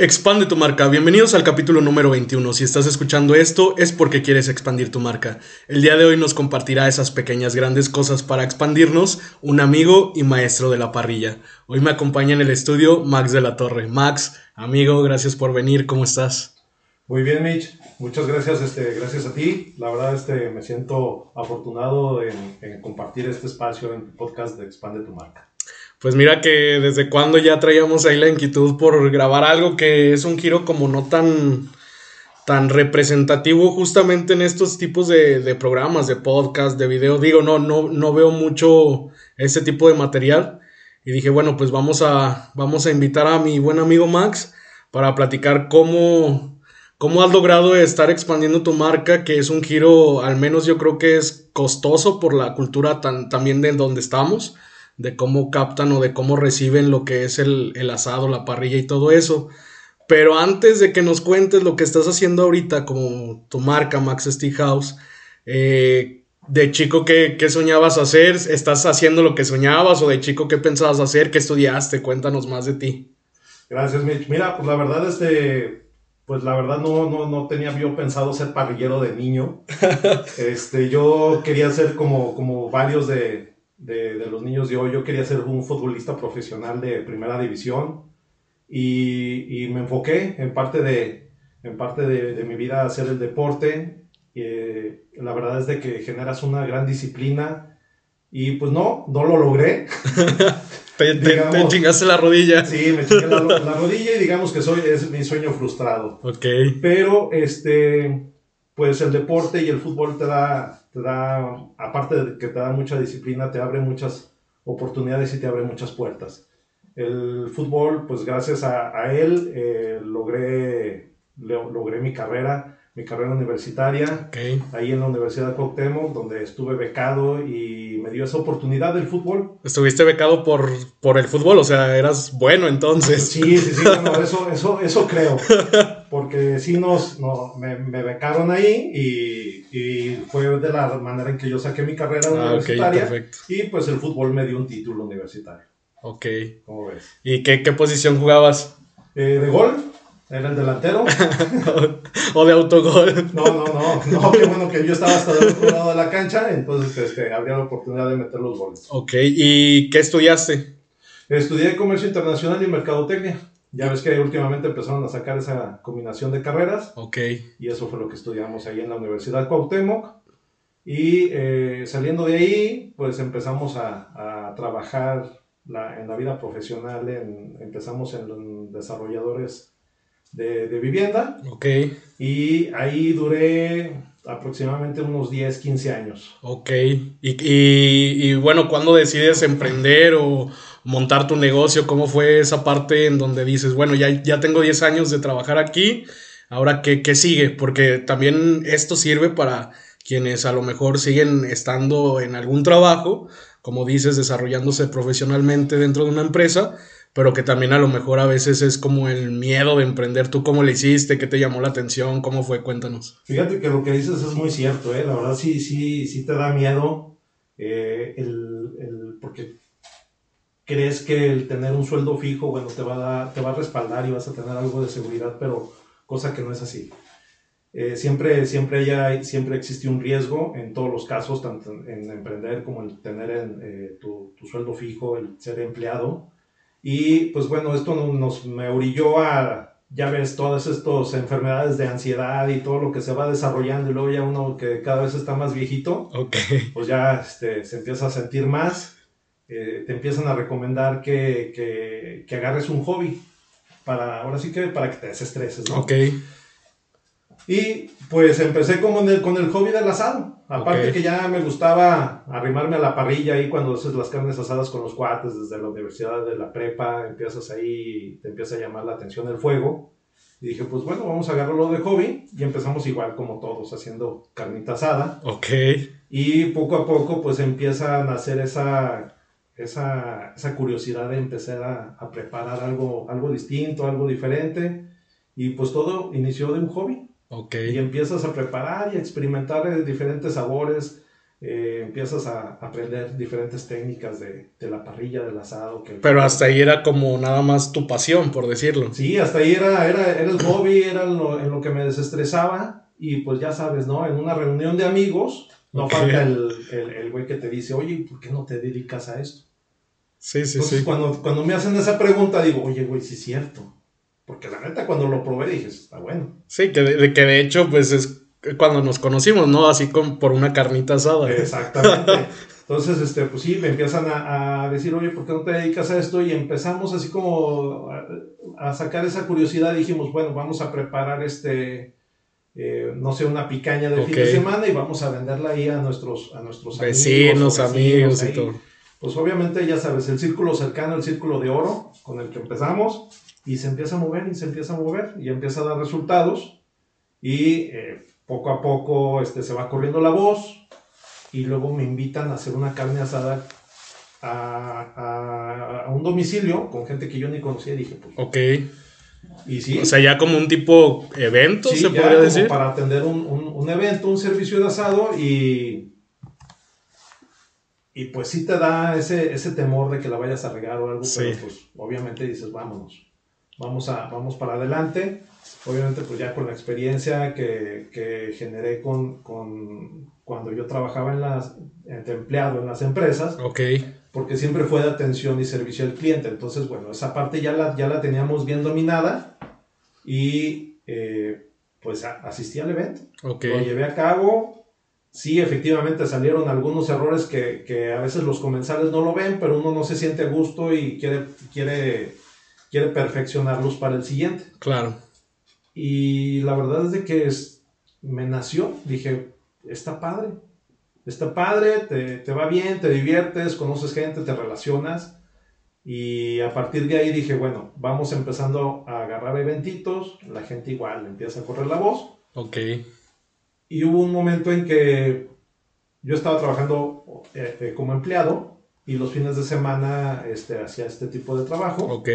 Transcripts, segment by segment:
Expande tu marca. Bienvenidos al capítulo número 21. Si estás escuchando esto es porque quieres expandir tu marca. El día de hoy nos compartirá esas pequeñas grandes cosas para expandirnos un amigo y maestro de la parrilla. Hoy me acompaña en el estudio Max de la Torre. Max, amigo, gracias por venir. ¿Cómo estás? Muy bien, Mitch. Muchas gracias, este, gracias a ti. La verdad, este, me siento afortunado en, en compartir este espacio en el podcast de Expande tu marca. Pues mira que desde cuando ya traíamos ahí la inquietud por grabar algo que es un giro como no tan, tan representativo justamente en estos tipos de, de programas, de podcast, de video. Digo, no, no, no veo mucho ese tipo de material. Y dije, bueno, pues vamos a, vamos a invitar a mi buen amigo Max para platicar cómo, cómo has logrado estar expandiendo tu marca, que es un giro, al menos yo creo que es costoso por la cultura tan, también de donde estamos de cómo captan o de cómo reciben lo que es el, asado, la parrilla y todo eso. Pero antes de que nos cuentes lo que estás haciendo ahorita, como tu marca Max Steakhouse, eh, de chico, ¿qué, ¿qué, soñabas hacer? ¿Estás haciendo lo que soñabas o de chico qué pensabas hacer? ¿Qué estudiaste? Cuéntanos más de ti. Gracias, Mitch. Mira, pues la verdad, este, pues la verdad no, no, no tenía yo pensado ser parrillero de niño. este, yo quería ser como, como varios de, de, los niños de hoy. Yo quería ser un futbolista profesional de primera división y, me enfoqué en parte de, en parte de, mi vida a hacer el deporte. Eh, la verdad es de que generas una gran disciplina y pues no, no lo logré. te, chingaste la rodilla. Sí, me chingué la, la, rodilla y digamos que soy, es mi sueño frustrado. Ok. Pero este, pues el deporte y el fútbol te da, te da, aparte de que te da mucha disciplina, te abre muchas oportunidades y te abre muchas puertas. El fútbol, pues gracias a, él, eh, logré, logré mi carrera mi carrera universitaria, ahí en la Universidad de Cuauhtémoc, donde estuve becado y me dio esa oportunidad del fútbol. ¿Estuviste becado por, por el fútbol? O sea, eras bueno entonces. Sí, sí, sí, bueno, eso, eso, eso creo. Porque sí nos, no, me, me, becaron ahí y, y, fue de la manera en que yo saqué mi carrera ah, universitaria. y pues el fútbol me dio un título universitario. Ok. ¿Cómo ves? ¿Y qué, qué posición jugabas? Eh, de gol. Era el delantero. o de autogol. No, no, no. No, qué bueno que yo estaba hasta del otro lado de la cancha, entonces este, habría la oportunidad de meter los goles. Ok, ¿y qué estudiaste? Estudié comercio internacional y mercadotecnia. Ya ves que últimamente empezaron a sacar esa combinación de carreras. Ok. Y eso fue lo que estudiamos ahí en la Universidad Cuauhtémoc. Y eh, saliendo de ahí, pues empezamos a, a trabajar la, en la vida profesional. En, empezamos en desarrolladores de, vivienda. Ok. Y ahí duré aproximadamente unos 10, 15 años. Ok. Y, y, bueno, ¿cuándo decides emprender o montar tu negocio? ¿Cómo fue esa parte en donde dices, bueno, ya, ya tengo 10 años de trabajar aquí, ahora qué, qué sigue? Porque también esto sirve para quienes a lo mejor siguen estando en algún trabajo, como dices, desarrollándose profesionalmente dentro de una empresa, pero que también a lo mejor a veces es como el miedo de emprender. ¿Tú cómo le hiciste? ¿Qué te llamó la atención? ¿Cómo fue? Cuéntanos. Fíjate que lo que dices es muy cierto, ¿eh? La verdad sí, sí, sí te da miedo eh, el, el, porque crees que el tener un sueldo fijo, bueno, te va, a te va a respaldar y vas a tener algo de seguridad, pero cosa que no es así. Eh, siempre, siempre, hay, siempre existe un riesgo en todos los casos, tanto en, emprender como en tener eh, tu, tu, sueldo fijo, el ser empleado. Y pues bueno, esto nos, me orilló a, ya ves, todas estas enfermedades de ansiedad y todo lo que se va desarrollando y luego ya uno que cada vez está más viejito, pues ya este, se empieza a sentir más, eh, te empiezan a recomendar que, que, que, agarres un hobby, para, ahora sí que para que te desestreses, ¿no? Ok. Y pues empecé como con el hobby del asado. Aparte que ya me gustaba arrimarme a la parrilla ahí cuando haces las carnes asadas con los cuates desde la universidad de la prepa, empiezas ahí, te empieza a llamar la atención el fuego. Y dije, pues bueno, vamos a agarrarlo de hobby. Y empezamos igual como todos, haciendo carnita asada. Ok. Y poco a poco pues empieza a nacer esa, esa, esa curiosidad de empezar a, a preparar algo, algo distinto, algo diferente. Y pues todo inició de un hobby. Okay. Y empiezas a preparar y a experimentar diferentes sabores. eh, empiezas a aprender diferentes técnicas de, de, la parrilla, del asado. Que, Pero hasta ahí era como nada más tu pasión, por decirlo. Sí, hasta ahí era, era, era el hobby, era lo, en lo que me desestresaba y pues ya sabes, ¿no? En una reunión de amigos, no okay. falta el, el, el, güey que te dice, oye, ¿por qué no te dedicas a esto? Sí, sí, Entonces, sí. Cuando, cuando me hacen esa pregunta, digo, oye, güey, sí es cierto. Porque la neta, cuando lo probé, dije, está bueno. Sí, que de, que de hecho, pues es cuando nos conocimos, ¿no? Así con, por una carnita asada. Exactamente. Entonces, este, pues sí, me empiezan a, a, decir, oye, ¿por qué no te dedicas a esto? Y empezamos así como a, a sacar esa curiosidad. Dijimos, bueno, vamos a preparar este, eh, no sé, una picaña de fin de semana y vamos a venderla ahí a nuestros, a nuestros Vecinos, amigos, y ahí. todo. Pues obviamente, ya sabes, el círculo cercano, el círculo de oro con el que empezamos, y se empieza a mover y se empieza a mover y empieza a dar resultados. Y eh, poco a poco este, se va corriendo la voz y luego me invitan a hacer una carne asada a, a- a un domicilio con gente que yo ni conocía y dije, pues, Ok. y sí. O sea, ya como un tipo evento, Sí, se podría decir. para atender un, un- un evento, un servicio de asado y, y pues sí te da ese, ese temor de que la vayas a regar o algo, Sí. pero pues obviamente dices, vámonos, vamos, a, vamos para adelante. Obviamente pues ya con la experiencia que, que generé con, con cuando yo trabajaba en las, de empleado en las empresas, Ok. porque siempre fue de atención y servicio al cliente. Entonces, bueno, esa parte ya la, ya la teníamos bien dominada y eh, pues a- asistí al evento. Ok. Lo llevé a cabo. Sí, efectivamente salieron algunos errores que, que a veces los comensales no lo ven, pero uno no se siente a gusto y quiere, quiere, quiere perfeccionarlos para el siguiente. Claro. Y la verdad es de que es- me nació, dije, está padre, está padre, te, te va bien, te diviertes, conoces gente, te relacionas. Y a partir de ahí dije, bueno, vamos empezando a agarrar eventitos, la gente igual empieza a correr la voz. Ok. Y hubo un momento en que yo estaba trabajando eh, eh, como empleado y los fines de semana este, hacía este tipo de trabajo. Ok.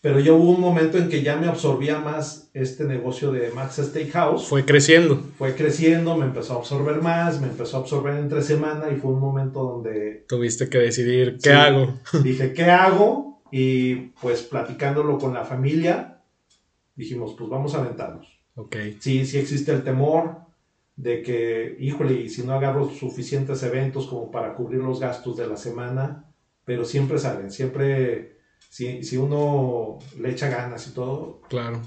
Pero ya hubo un momento en que ya me absorbía más este negocio de Max Steakhouse. Fue creciendo. Fue creciendo, me empezó a absorber más, me empezó a absorber entre semana y fue un momento donde Tuviste que decidir qué Sí. hago. dije, ¿qué hago? Y pues platicándolo con la familia, dijimos, pues vamos a aventarnos. Ok. Sí, sí existe el temor de que, híjole, y si no agarro suficientes eventos como para cubrir los gastos de la semana, pero siempre salen, siempre, si, si uno le echa ganas y todo, Claro.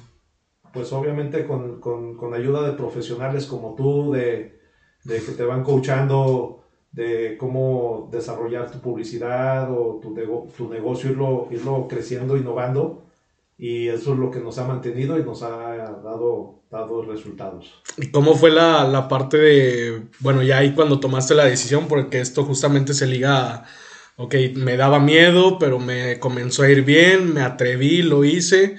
pues obviamente con, con, con ayuda de profesionales como tú, de, de que te van coachando de cómo desarrollar tu publicidad o tu, nego- tu negocio, irlo, irlo creciendo, innovando. Y eso es lo que nos ha mantenido y nos ha dado, dado resultados. ¿Y cómo fue la, la parte de, bueno, ya ahí cuando tomaste la decisión, porque esto justamente se liga a, ok, me daba miedo, pero me comenzó a ir bien, me atreví, lo hice.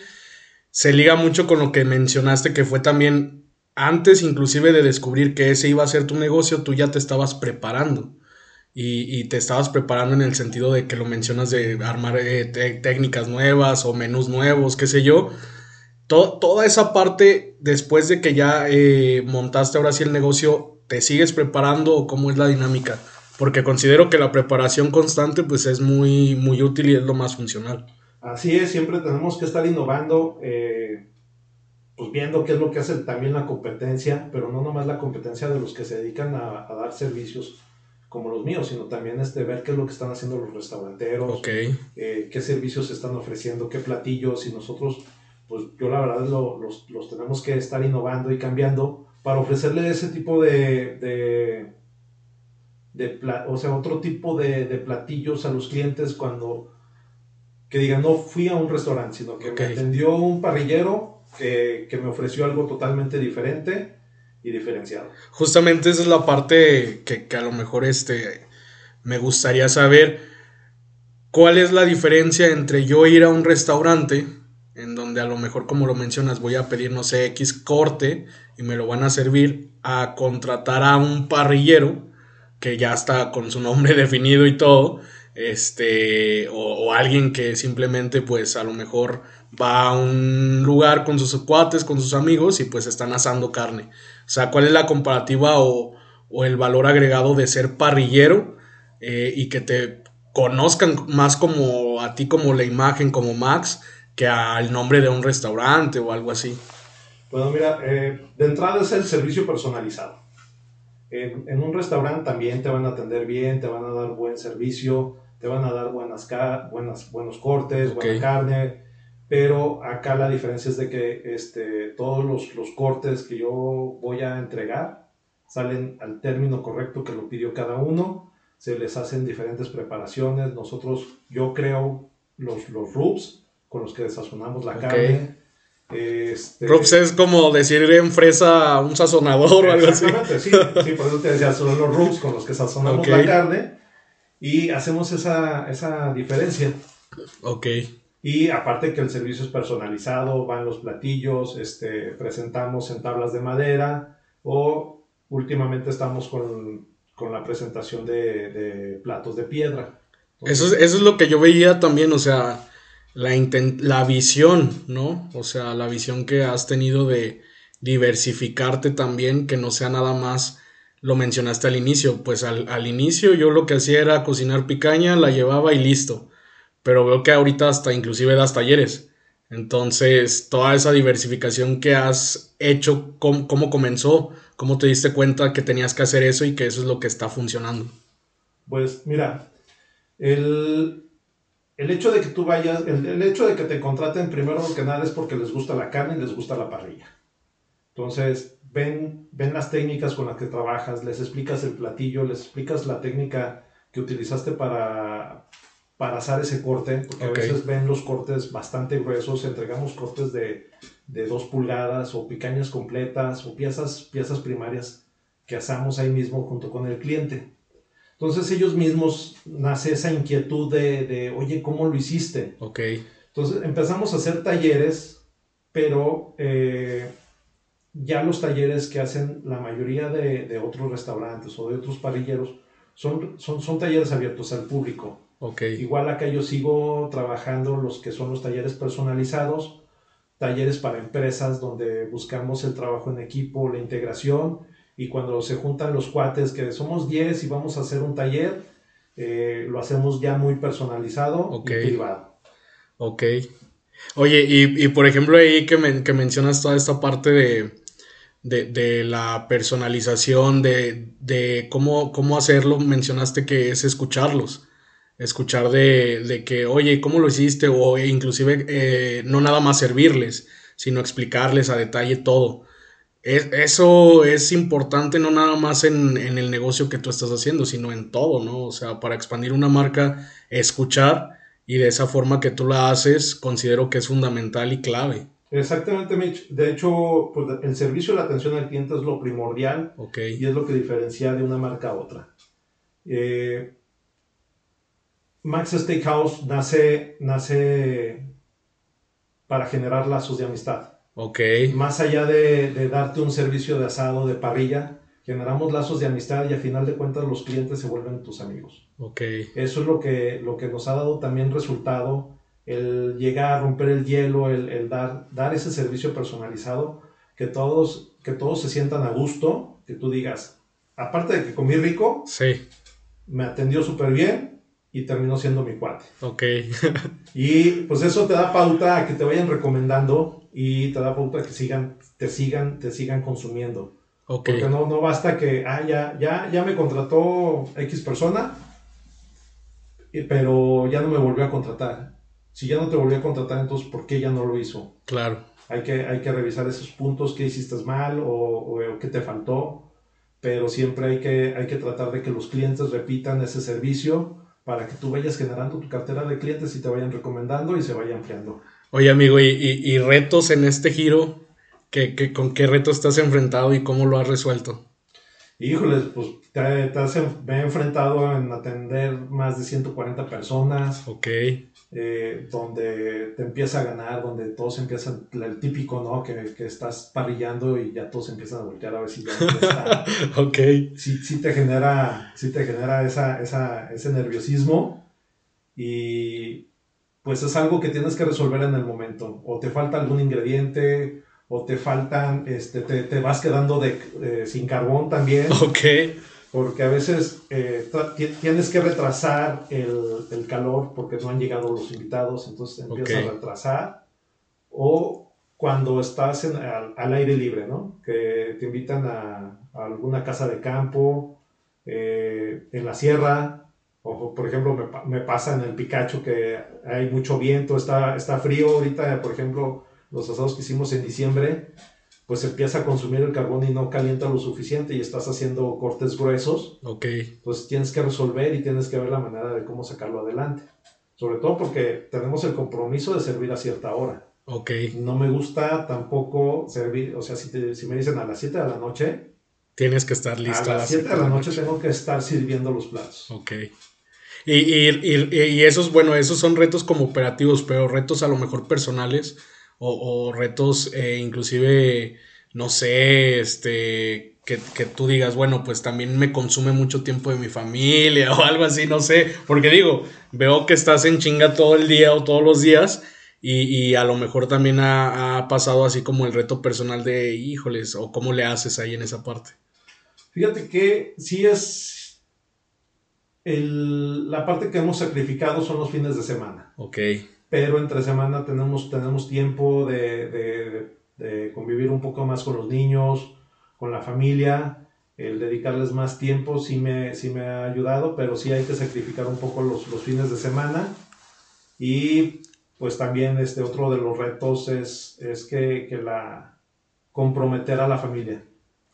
Se liga mucho con lo que mencionaste, que fue también antes inclusive de descubrir que ese iba a ser tu negocio, tú ya te estabas preparando. Y, te estabas preparando en el sentido de que lo mencionas de armar eh, técnicas nuevas o menús nuevos, qué sé yo. To- toda esa parte, después de que ya eh, montaste ahora sí el negocio, ¿te sigues preparando o cómo es la dinámica? Porque considero que la preparación constante pues es muy, muy útil y es lo más funcional. Así es, siempre tenemos que estar innovando, eh, pues viendo qué es lo que hace también la competencia, pero no nomás la competencia de los que se dedican a, a dar servicios como los míos, sino también este, ver qué es lo que están haciendo los restauranteros, eh, qué servicios se están ofreciendo, qué platillos, y nosotros, pues yo la verdad lo- los, los tenemos que estar innovando y cambiando para ofrecerle ese tipo de, de, de o sea, otro tipo de, de platillos a los clientes cuando, que digan, no fui a un restaurante, sino que me atendió un parrillero que, que me ofreció algo totalmente diferente y diferenciado. justamente esa es la parte que, que a lo mejor este, me gustaría saber cuál es la diferencia entre yo ir a un restaurante a lo mejor como lo mencionas voy a pedir no sé X corte y me lo van a servir a contratar a un parrillero que ya está con su nombre definido y todo este o, o alguien que simplemente pues a lo mejor va a un lugar con sus cuates con sus amigos y pues están asando carne. O sea cuál es la comparativa o o el valor agregado de ser parrillero eh, y que te conozcan más como a ti como la imagen, como Max, que al nombre de un restaurante o algo así? Bueno, mira, eh, de entrada es el servicio personalizado. En, un restaurante también te van a atender bien, te van a dar buen servicio, te van a dar buenas, buenas buenos cortes, buena carne, pero acá la diferencia es de que este, todos los, los cortes que yo voy a entregar salen al término correcto que lo pidió cada uno, se les hacen diferentes preparaciones, nosotros, yo creo los, los rubs con los que desazonamos la carne, este... Rups es como decir en fresa un sazonador o algo así. Sí, sí, por eso te decía, son los Rups con los que sazonamos la carne y hacemos esa, esa diferencia. Ok. Y aparte que el servicio es personalizado, van los platillos, este, presentamos en tablas de madera o últimamente estamos con, con la presentación de, de, platos de piedra. eso, es, eso es lo que yo veía también, o sea, la, la visión, ¿no? O sea, la visión que has tenido de diversificarte también, que no sea nada más, lo mencionaste al inicio, pues al, al inicio yo lo que hacía era cocinar picaña, la llevaba y listo, pero veo que ahorita hasta inclusive das talleres. Entonces, toda esa diversificación que has hecho, ¿cómo, ¿cómo, comenzó? ¿Cómo te diste cuenta que tenías que hacer eso y que eso es lo que está funcionando? Pues mira, el, el hecho de que tú vayas, el, hecho de que te contraten primero que nada es porque les gusta la carne y les gusta la parrilla. Entonces, ven, ven las técnicas con las que trabajas, les explicas el platillo, les explicas la técnica que utilizaste para, para asar ese corte, porque a veces ven los cortes bastante gruesos, entregamos cortes de, de dos pulgadas o picañas completas o piezas, piezas primarias que asamos ahí mismo junto con el cliente. Entonces ellos mismos nace esa inquietud de, oye, ¿cómo lo hiciste? Ok. Entonces empezamos a hacer talleres, pero eh, ya los talleres que hacen la mayoría de, otros restaurantes o de otros parrilleros son, son, son talleres abiertos al público. Okay. Igual acá yo sigo trabajando los que son los talleres personalizados, talleres para empresas donde buscamos el trabajo en equipo, la integración y cuando se juntan los cuates, que somos 10 y vamos a hacer un taller, eh, lo hacemos ya muy personalizado y privado. Ok. Oye, y, por ejemplo ahí que, mencionas toda esta parte de, de, la personalización, de, cómo, cómo hacerlo, mencionaste que es escucharlos. Escuchar de, que, oye, ¿cómo lo hiciste? O inclusive eh, no nada más servirles, sino explicarles a detalle todo eso es importante no nada más en, el negocio que tú estás haciendo, sino en todo, ¿no? O sea, para expandir una marca, escuchar y de esa forma que tú la haces, considero que es fundamental y clave. Exactamente, Mitch. De hecho, pues, el servicio y la atención al cliente es lo primordial y es lo que diferencia de una marca a otra. Eh, Max Steakhouse nace, nace para generar lazos de amistad. Ok. Más allá de, darte un servicio de asado, de parrilla, generamos lazos de amistad y a final de cuentas los clientes se vuelven tus amigos. Ok. Eso es lo que, lo que nos ha dado también resultado, el llegar a romper el hielo, el, dar, dar ese servicio personalizado, que todos, que todos se sientan a gusto, que tú digas, aparte de que comí rico, sí. me atendió súper bien y terminó siendo mi cuate. Ok. y pues eso te da pauta a que te vayan recomendando y te da pauta que sigan, te sigan, te sigan consumiendo. Porque no, no basta que, ah, ya, ya, ya me contrató X persona, pero ya no me volvió a contratar. Si ya no te volvió a contratar, entonces, ¿por qué ya no lo hizo? Claro. Hay que, hay que revisar esos puntos que hiciste mal o, o, qué te faltó, pero siempre hay que, hay que tratar de que los clientes repitan ese servicio para que tú vayas generando tu cartera de clientes y te vayan recomendando y se vaya ampliando. Oye, amigo, ¿y, retos en este giro? ¿Qué, con qué retos estás enfrentado y cómo lo has resuelto? Híjoles, pues te, me he enfrentado en atender más de 140 personas. Ok. Eh, donde te empieza a ganar, donde todos empiezan, el típico, ¿no? Que, que, estás parrillando y ya todos empiezan a voltear a ver si ya está. ok. Sí, sí, te genera, sí te genera esa, esa, ese nerviosismo y pues es algo que tienes que resolver en el momento. O te falta algún ingrediente, o te faltan, este, te, vas quedando de, sin carbón también. Ok. Porque a veces eh, tienes que retrasar el, calor porque no han llegado los invitados, entonces empiezas a retrasar. O cuando estás en, al, aire libre, ¿no? Que te invitan a, alguna casa de campo, eh, en la sierra, o por ejemplo me, me, pasa en el Picacho que hay mucho viento, está, está frío ahorita, por ejemplo, los asados que hicimos en diciembre, pues empieza a consumir el carbón y no calienta lo suficiente y estás haciendo cortes gruesos. Ok. Pues tienes que resolver y tienes que ver la manera de cómo sacarlo adelante. Sobre todo porque tenemos el compromiso de servir a cierta hora. Ok. No me gusta tampoco servir, o sea, si, si me dicen a las 7 de la noche. Tienes que estar listo. A las 7 de la noche tengo que estar sirviendo los platos. Ok. Y, y, y, y, esos, bueno, esos son retos como operativos, pero retos a lo mejor personales o, retos eh, inclusive, no sé, este, que, tú digas, bueno, pues también me consume mucho tiempo de mi familia o algo así, no sé, porque digo, veo que estás en chinga todo el día o todos los días y, a lo mejor también ha, pasado así como el reto personal de, híjoles, o cómo le haces ahí en esa parte. Fíjate que sí es la parte que hemos sacrificado son los fines de semana. Ok pero entre semana tenemos, tenemos tiempo de, convivir un poco más con los niños, con la familia, el dedicarles más tiempo sí me, sí me ha ayudado, pero sí hay que sacrificar un poco los, fines de semana. Y pues también este otro de los retos es, es que, la comprometer a la familia.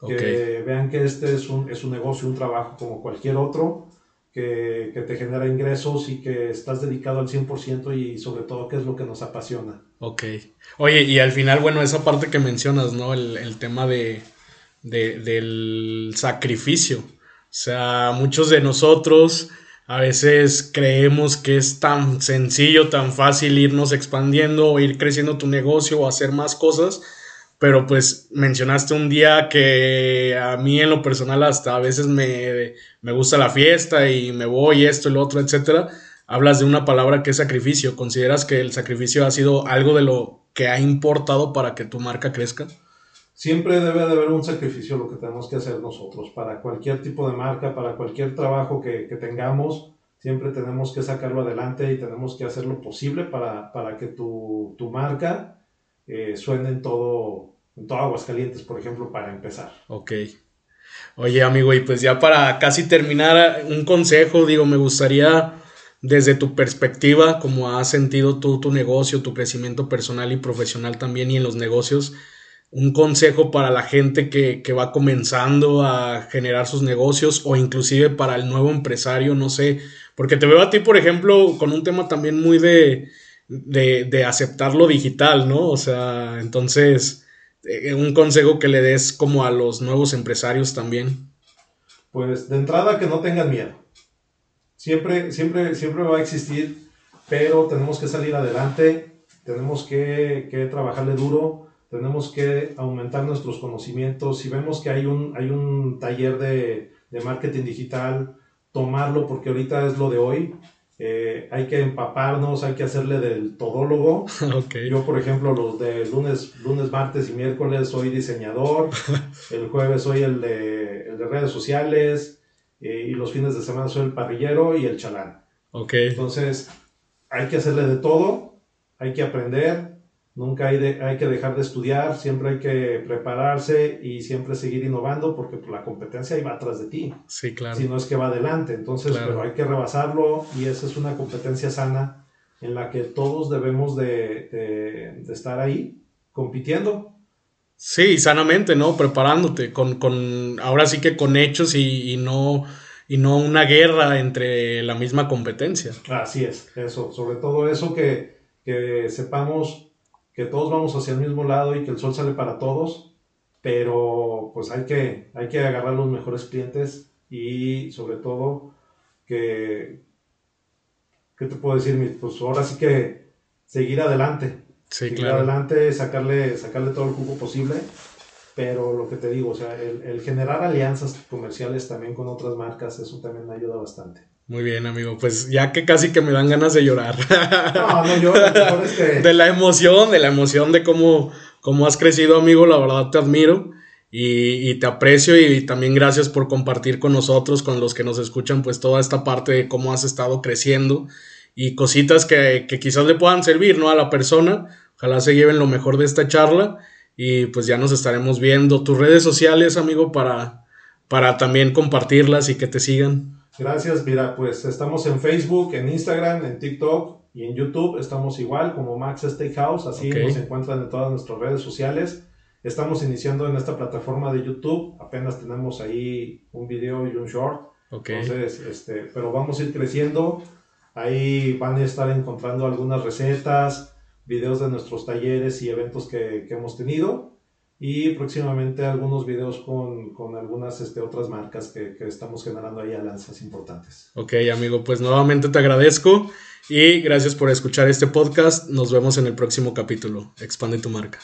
Que vean que este es un, es un negocio, un trabajo como cualquier otro que, te genera ingresos y que estás dedicado al 100% y sobre todo que es lo que nos apasiona. Ok. Oye, y al final, bueno, esa parte que mencionas, ¿no? El, tema de, del sacrificio. O sea, muchos de nosotros a veces creemos que es tan sencillo, tan fácil irnos expandiendo o ir creciendo tu negocio o hacer más cosas pero pues mencionaste un día que a mí en lo personal hasta a veces me, gusta la fiesta y me voy esto y lo otro, etcétera. Hablas de una palabra que es sacrificio. ¿Consideras que el sacrificio ha sido algo de lo que ha importado para que tu marca crezca? Siempre debe de haber un sacrificio lo que tenemos que hacer nosotros. Para cualquier tipo de marca, para cualquier trabajo que, tengamos, siempre tenemos que sacarlo adelante y tenemos que hacer lo posible para, que tu, marca eh, suene en todo, en todo Aguascalientes, por ejemplo, para empezar. Ok. Oye, amigo, y pues ya para casi terminar, un consejo, digo, me gustaría desde tu perspectiva, como has sentido tú tu negocio, tu crecimiento personal y profesional también y en los negocios, un consejo para la gente que, que, va comenzando a generar sus negocios o inclusive para el nuevo empresario, no sé, porque te veo a ti, por ejemplo, con un tema también muy de, de, de aceptar lo digital, ¿no? O sea, entonces un consejo que le des como a los nuevos empresarios también. Pues de entrada que no tengan miedo. Siempre, siempre, siempre va a existir, pero tenemos que salir adelante, tenemos que, que trabajarle duro, tenemos que aumentar nuestros conocimientos. Si vemos que hay un, hay un taller de, de marketing digital, tomarlo porque ahorita es lo de hoy. Eh, hay que empaparnos, hay que hacerle del todólogo. Yo, por ejemplo, los de lunes, lunes, martes y miércoles soy diseñador, el jueves soy el de, el de redes sociales eh, y los fines de semana soy el parrillero y el chalán. Okay. Entonces, hay que hacerle de todo, hay que aprender, Nunca hay, hay que dejar de estudiar, siempre hay que prepararse y siempre seguir innovando porque pues, la competencia va atrás de ti. Sí, claro. Si no es que va adelante. Entonces, pero hay que rebasarlo y esa es una competencia sana en la que todos debemos de, de, estar ahí compitiendo. Sí, sanamente, ¿no? Preparándote con, con ahora sí que con hechos y, y, no y no una guerra entre la misma competencia. Así es, eso, sobre todo eso que, que sepamos que todos vamos hacia el mismo lado y que el sol sale para todos, pero pues hay que, hay que agarrar los mejores clientes y sobre todo que, ¿qué te puedo decir? Pues ahora sí que seguir adelante. seguir adelante, sacarle, sacarle todo el cupo posible. Pero lo que te digo, o sea, el, el generar alianzas comerciales también con otras marcas, eso también me ayuda bastante. Muy bien, amigo. Pues ya que casi que me dan ganas de llorar. No, no lloro, De la emoción, de la emoción de cómo, cómo has crecido, amigo. La verdad te admiro y, te aprecio y también gracias por compartir con nosotros, con los que nos escuchan, pues toda esta parte de cómo has estado creciendo y cositas que, que quizás le puedan servir, ¿no? A la persona. Ojalá se lleven lo mejor de esta charla y pues ya nos estaremos viendo. Tus redes sociales, amigo, para, para también compartirlas y que te sigan. Gracias, mira, pues estamos en Facebook, en Instagram, en TikTok y en YouTube. Estamos igual como Max Steakhouse, así nos encuentran en todas nuestras redes sociales. Estamos iniciando en esta plataforma de YouTube, apenas tenemos ahí un video y un short. Entonces, este, pero vamos a ir creciendo. Ahí van a estar encontrando algunas recetas, videos de nuestros talleres y eventos que, que hemos tenido y próximamente algunos videos con, con algunas este, otras marcas que, que, estamos generando ahí alianzas importantes. Ok, amigo, pues nuevamente te agradezco y gracias por escuchar este podcast. Nos vemos en el próximo capítulo. Expande tu marca.